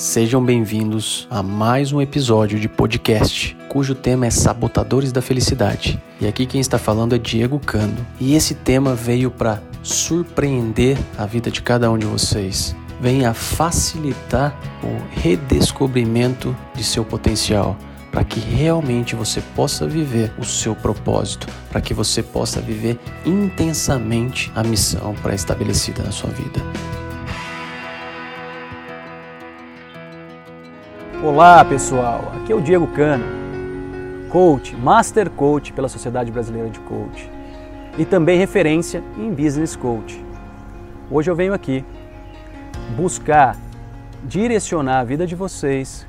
Sejam bem-vindos a mais um episódio de podcast, cujo tema é Sabotadores da Felicidade. E aqui quem está falando é Diego Cando. E esse tema veio para surpreender a vida de cada um de vocês. Vem a facilitar o redescobrimento de seu potencial, para que realmente você possa viver o seu propósito, para que você possa viver intensamente a missão pré-estabelecida na sua vida. Olá pessoal, aqui é o Diego Cano, coach, master coach pela Sociedade Brasileira de Coach e também referência em business coach. Hoje eu venho aqui buscar direcionar a vida de vocês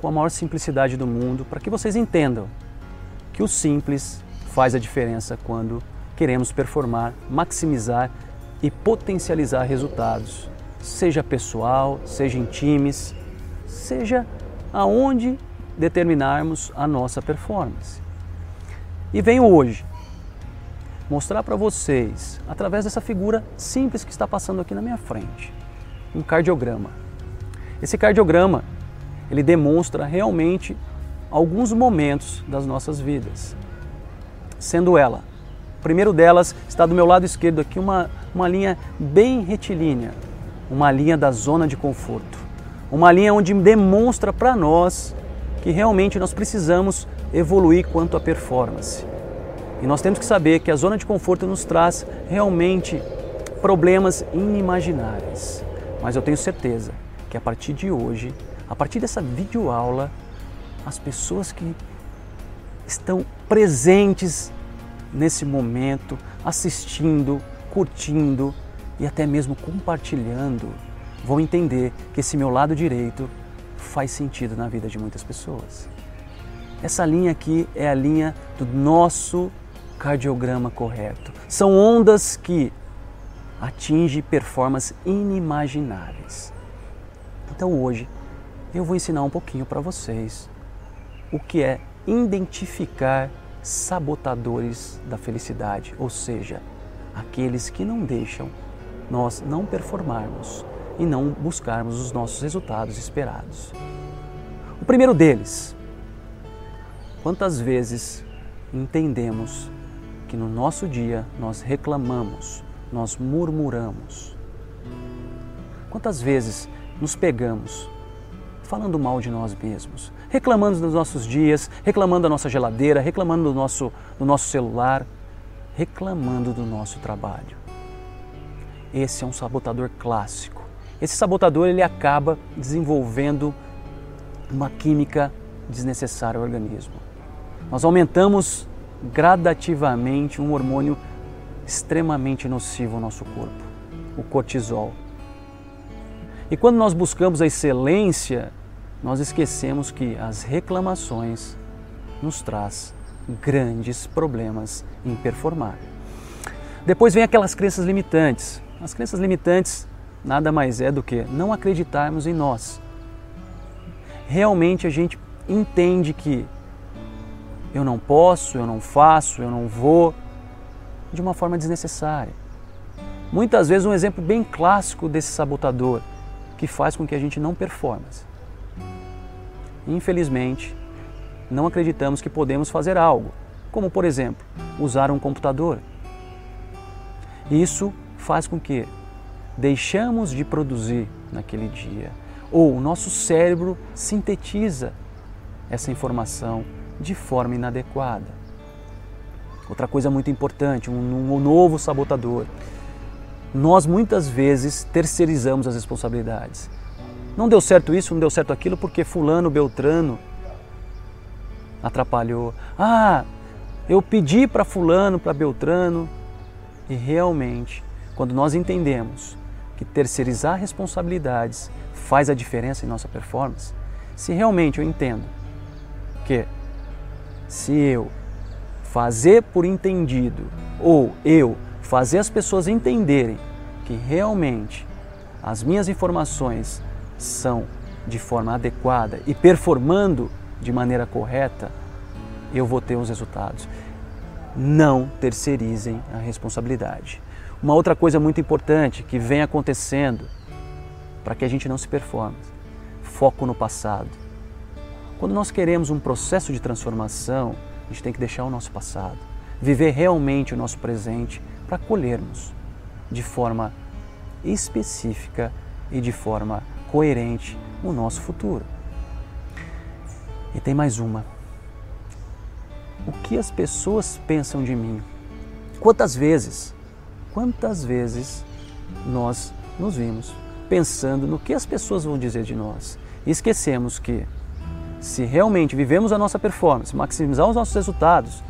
com a maior simplicidade do mundo para que vocês entendam que o simples faz a diferença quando queremos performar, maximizar e potencializar resultados, seja pessoal, seja em times seja aonde determinarmos a nossa performance. E venho hoje mostrar para vocês, através dessa figura simples que está passando aqui na minha frente, um cardiograma. Esse cardiograma, ele demonstra realmente alguns momentos das nossas vidas. Sendo ela, o primeiro delas está do meu lado esquerdo aqui, uma, uma linha bem retilínea, uma linha da zona de conforto. Uma linha onde demonstra para nós que realmente nós precisamos evoluir quanto à performance. E nós temos que saber que a zona de conforto nos traz realmente problemas inimagináveis. Mas eu tenho certeza que a partir de hoje, a partir dessa videoaula, as pessoas que estão presentes nesse momento, assistindo, curtindo e até mesmo compartilhando vão entender que esse meu lado direito faz sentido na vida de muitas pessoas. Essa linha aqui é a linha do nosso cardiograma correto. São ondas que atingem performances inimagináveis. Então hoje eu vou ensinar um pouquinho para vocês o que é identificar sabotadores da felicidade, ou seja, aqueles que não deixam nós não performarmos e não buscarmos os nossos resultados esperados. O primeiro deles, quantas vezes entendemos que no nosso dia nós reclamamos, nós murmuramos? Quantas vezes nos pegamos falando mal de nós mesmos, reclamando dos nossos dias, reclamando da nossa geladeira, reclamando do nosso, do nosso celular, reclamando do nosso trabalho? Esse é um sabotador clássico esse sabotador ele acaba desenvolvendo uma química desnecessária ao organismo. Nós aumentamos gradativamente um hormônio extremamente nocivo ao nosso corpo, o cortisol. E quando nós buscamos a excelência, nós esquecemos que as reclamações nos traz grandes problemas em performar. Depois vem aquelas crenças limitantes. As crenças limitantes nada mais é do que não acreditarmos em nós. Realmente a gente entende que eu não posso, eu não faço, eu não vou, de uma forma desnecessária. Muitas vezes um exemplo bem clássico desse sabotador que faz com que a gente não performe. Infelizmente, não acreditamos que podemos fazer algo, como por exemplo, usar um computador. Isso faz com que deixamos de produzir naquele dia, ou o nosso cérebro sintetiza essa informação de forma inadequada. Outra coisa muito importante, um, um novo sabotador. Nós muitas vezes terceirizamos as responsabilidades. Não deu certo isso, não deu certo aquilo porque fulano, beltrano atrapalhou. Ah, eu pedi para fulano, para beltrano e realmente, quando nós entendemos que terceirizar responsabilidades faz a diferença em nossa performance, se realmente eu entendo que se eu fazer por entendido ou eu fazer as pessoas entenderem que realmente as minhas informações são de forma adequada e performando de maneira correta, eu vou ter os resultados. Não terceirizem a responsabilidade. Uma outra coisa muito importante que vem acontecendo para que a gente não se performe. foco no passado. Quando nós queremos um processo de transformação, a gente tem que deixar o nosso passado, viver realmente o nosso presente para colhermos de forma específica e de forma coerente o nosso futuro. E tem mais uma. O que as pessoas pensam de mim? Quantas vezes, quantas vezes nós nos vimos pensando no que as pessoas vão dizer de nós e esquecemos que se realmente vivemos a nossa performance, maximizar os nossos resultados,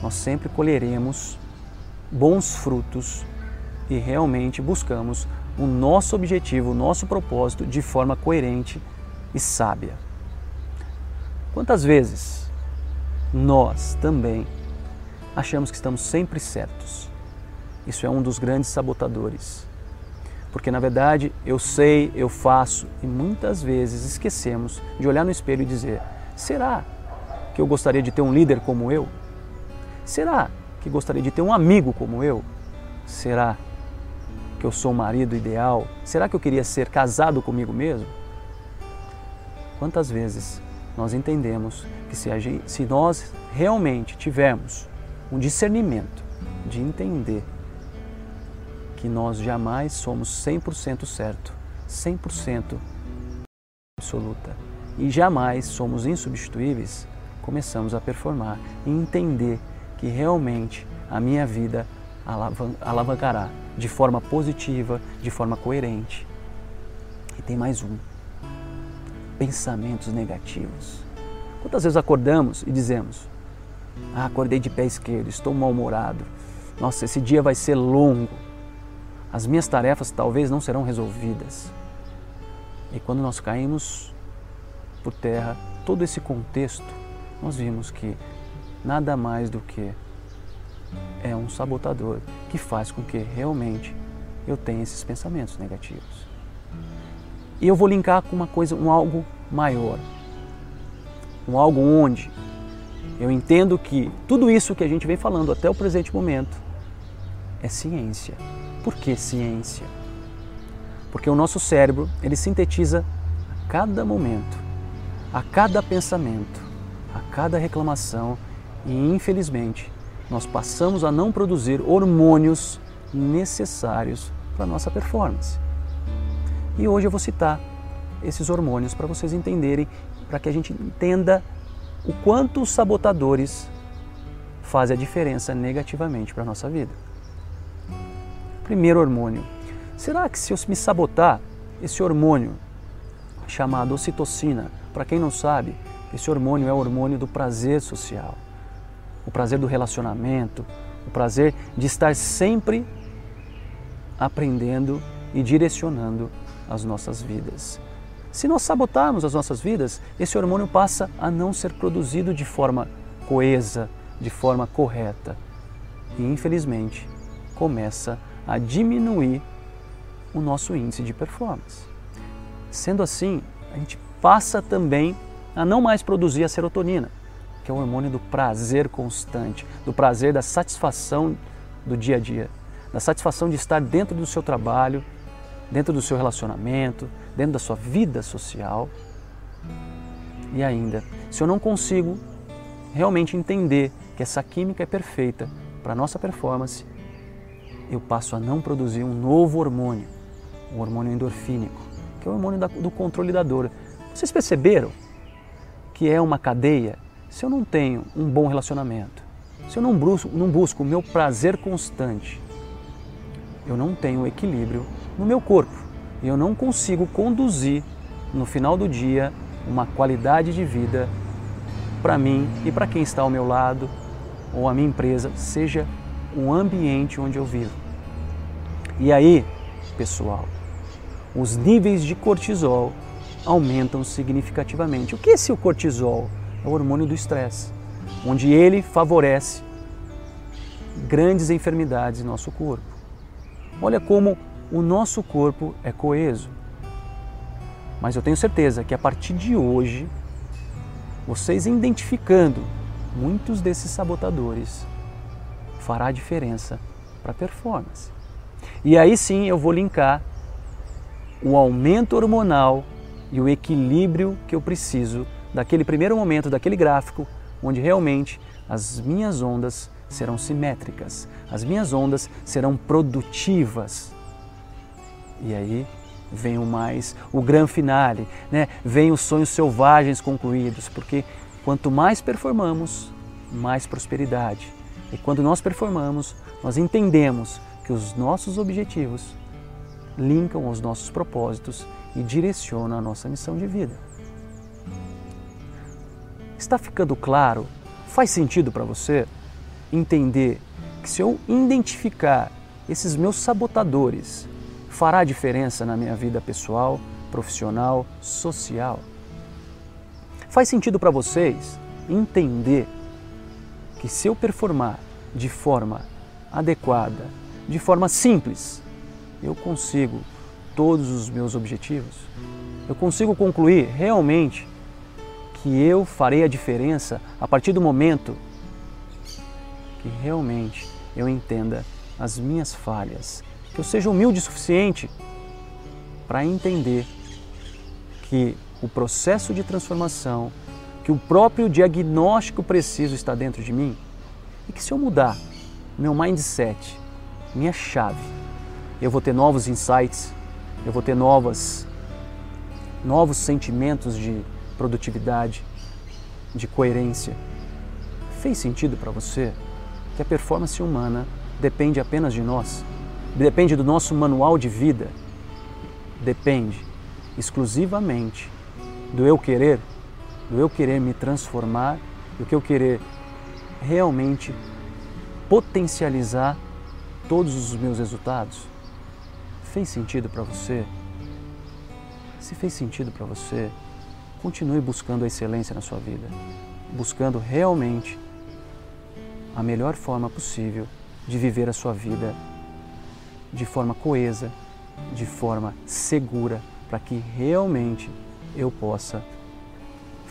nós sempre colheremos bons frutos e realmente buscamos o nosso objetivo, o nosso propósito de forma coerente e sábia. Quantas vezes nós também achamos que estamos sempre certos? Isso é um dos grandes sabotadores. Porque na verdade eu sei, eu faço e muitas vezes esquecemos de olhar no espelho e dizer: será que eu gostaria de ter um líder como eu? Será que gostaria de ter um amigo como eu? Será que eu sou o marido ideal? Será que eu queria ser casado comigo mesmo? Quantas vezes nós entendemos que se, se nós realmente tivermos um discernimento de entender que nós jamais somos 100% certo, 100% absoluta e jamais somos insubstituíveis, começamos a performar e entender que realmente a minha vida alavancará de forma positiva, de forma coerente. E tem mais um: pensamentos negativos. Quantas vezes acordamos e dizemos: Ah, acordei de pé esquerdo, estou mal-humorado. Nossa, esse dia vai ser longo. As minhas tarefas talvez não serão resolvidas. E quando nós caímos por terra, todo esse contexto, nós vimos que nada mais do que é um sabotador que faz com que realmente eu tenha esses pensamentos negativos. E eu vou linkar com uma coisa, um algo maior. Um algo onde eu entendo que tudo isso que a gente vem falando até o presente momento é ciência. Por que ciência? Porque o nosso cérebro, ele sintetiza a cada momento, a cada pensamento, a cada reclamação e infelizmente nós passamos a não produzir hormônios necessários para nossa performance. E hoje eu vou citar esses hormônios para vocês entenderem, para que a gente entenda o quanto os sabotadores fazem a diferença negativamente para a nossa vida. Primeiro hormônio. Será que se eu me sabotar, esse hormônio chamado ocitocina, para quem não sabe, esse hormônio é o hormônio do prazer social o prazer do relacionamento, o prazer de estar sempre aprendendo e direcionando as nossas vidas. Se nós sabotarmos as nossas vidas, esse hormônio passa a não ser produzido de forma coesa, de forma correta. E infelizmente começa a diminuir o nosso índice de performance. Sendo assim, a gente passa também a não mais produzir a serotonina, que é o hormônio do prazer constante, do prazer da satisfação do dia a dia, da satisfação de estar dentro do seu trabalho, dentro do seu relacionamento, dentro da sua vida social. E ainda, se eu não consigo realmente entender que essa química é perfeita para a nossa performance, eu passo a não produzir um novo hormônio, o hormônio endorfínico, que é o hormônio do controle da dor. Vocês perceberam que é uma cadeia se eu não tenho um bom relacionamento, se eu não busco, não busco o meu prazer constante, eu não tenho equilíbrio no meu corpo e eu não consigo conduzir no final do dia uma qualidade de vida para mim e para quem está ao meu lado ou a minha empresa, seja o ambiente onde eu vivo. E aí, pessoal, os níveis de cortisol aumentam significativamente. O que é esse cortisol? é o hormônio do estresse, onde ele favorece grandes enfermidades em nosso corpo. Olha como o nosso corpo é coeso. Mas eu tenho certeza que a partir de hoje, vocês identificando muitos desses sabotadores, fará diferença para a performance. E aí sim eu vou linkar o aumento hormonal e o equilíbrio que eu preciso daquele primeiro momento, daquele gráfico, onde realmente as minhas ondas serão simétricas, as minhas ondas serão produtivas. E aí vem o mais, o grande finale, né? vem os sonhos selvagens concluídos, porque quanto mais performamos, mais prosperidade. E quando nós performamos, nós entendemos que os nossos objetivos linkam aos nossos propósitos e direcionam a nossa missão de vida. Está ficando claro? Faz sentido para você entender que se eu identificar esses meus sabotadores, fará diferença na minha vida pessoal, profissional, social? Faz sentido para vocês entender que se eu performar de forma adequada, de forma simples, eu consigo todos os meus objetivos? Eu consigo concluir realmente que eu farei a diferença a partir do momento que realmente eu entenda as minhas falhas, que eu seja humilde o suficiente para entender que o processo de transformação, que o próprio diagnóstico preciso está dentro de mim e que se eu mudar meu mindset, minha chave, eu vou ter novos insights, eu vou ter novas, novos sentimentos de produtividade, de coerência. Fez sentido para você que a performance humana depende apenas de nós? Depende do nosso manual de vida? Depende exclusivamente do eu querer, do eu querer me transformar, do que eu querer realmente potencializar todos os meus resultados? Fez sentido para você? Se fez sentido para você, continue buscando a excelência na sua vida, buscando realmente a melhor forma possível de viver a sua vida de forma coesa, de forma segura, para que realmente eu possa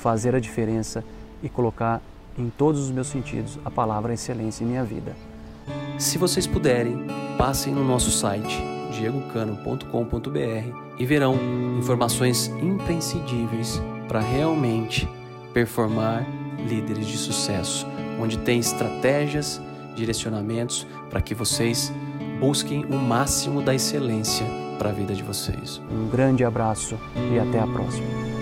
fazer a diferença e colocar em todos os meus sentidos a palavra excelência em minha vida. Se vocês puderem, passem no nosso site diegocano.com.br e verão informações imprescindíveis para realmente performar líderes de sucesso, onde tem estratégias, direcionamentos para que vocês busquem o máximo da excelência para a vida de vocês. Um grande abraço e até a próxima.